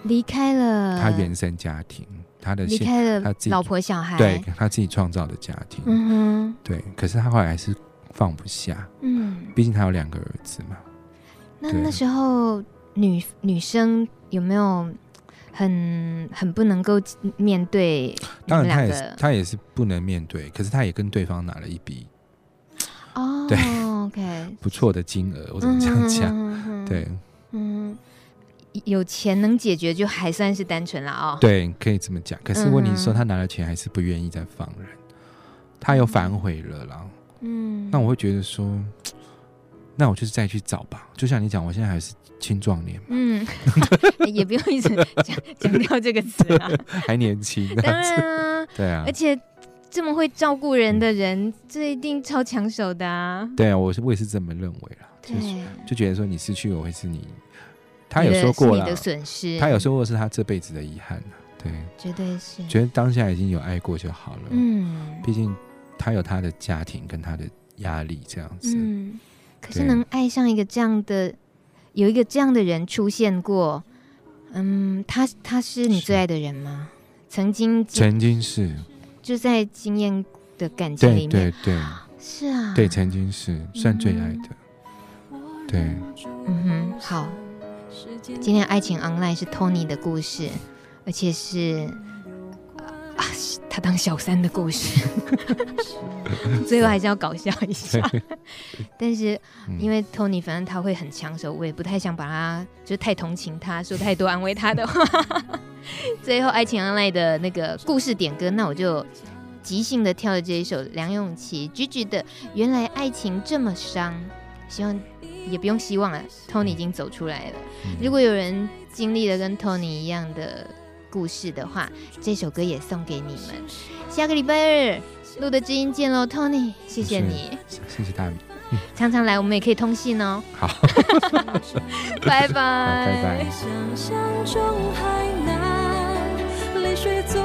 离开了他原生家庭，他的离开了他自己老婆小孩，对他自己创造的家庭，嗯哼，对，可是他后来还是放不下，嗯，毕竟他有两个儿子嘛。那那时候女女生有没有很很不能够面对？当然，他也是他也是不能面对，可是他也跟对方拿了一笔哦，对 (laughs)，OK，不错的金额，我怎么这样讲？对，嗯，有钱能解决，就还算是单纯了哦。对，可以这么讲。可是问题是说，他拿了钱还是不愿意再放人，他又反悔了啦。嗯，那我会觉得说，(tsk) 那我就是再去找吧。就像你讲，我现在还是青壮年嘛。嗯，(laughs) 也不用一直讲强调这个词啊，(laughs) 还年轻。当然啊，(laughs) 对啊，而且这么会照顾人的人，嗯、这一定超抢手的啊。对啊，我是我也是这么认为啦。对，就觉得说你失去我会是你。他有说过了，他有说过是他这辈子的遗憾，对，绝对是。觉得当下已经有爱过就好了，嗯，毕竟他有他的家庭跟他的压力这样子，嗯。可是能爱上一个这样的，有一个这样的人出现过，嗯，他他是你最爱的人吗？曾经，曾经是，就在经验的感情里面，对对对，是啊，对，曾经是算最爱的，对，嗯哼，好。今天爱情 online 是 Tony 的故事，而且是啊，他当小三的故事。(laughs) 最后还是要搞笑一下，(laughs) 但是因为 Tony 反正他会很抢手，我也不太想把他就太同情他，说太多安慰他的话。(laughs) 最后爱情 online 的那个故事点歌，那我就即兴的跳了这一首梁咏琪 Gigi 的《原来爱情这么伤》，希望。也不用希望了，Tony 已经走出来了。嗯、如果有人经历了跟 Tony 一样的故事的话，这首歌也送给你们。下个礼拜二录的知音见喽，Tony，谢谢你，谢谢大米。(laughs) 常常来，我们也可以通信哦。好，(laughs) 拜拜，拜拜。泪水总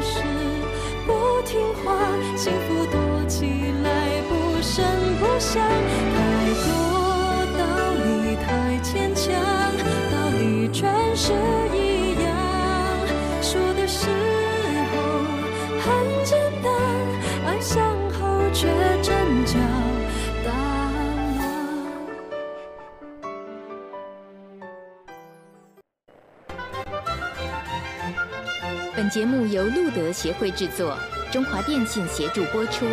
是不听话，幸福躲起来不声不响，太多道理太牵强，道理全是一样，说的时候很简单，爱详后却。本节目由路德协会制作，中华电信协助播出。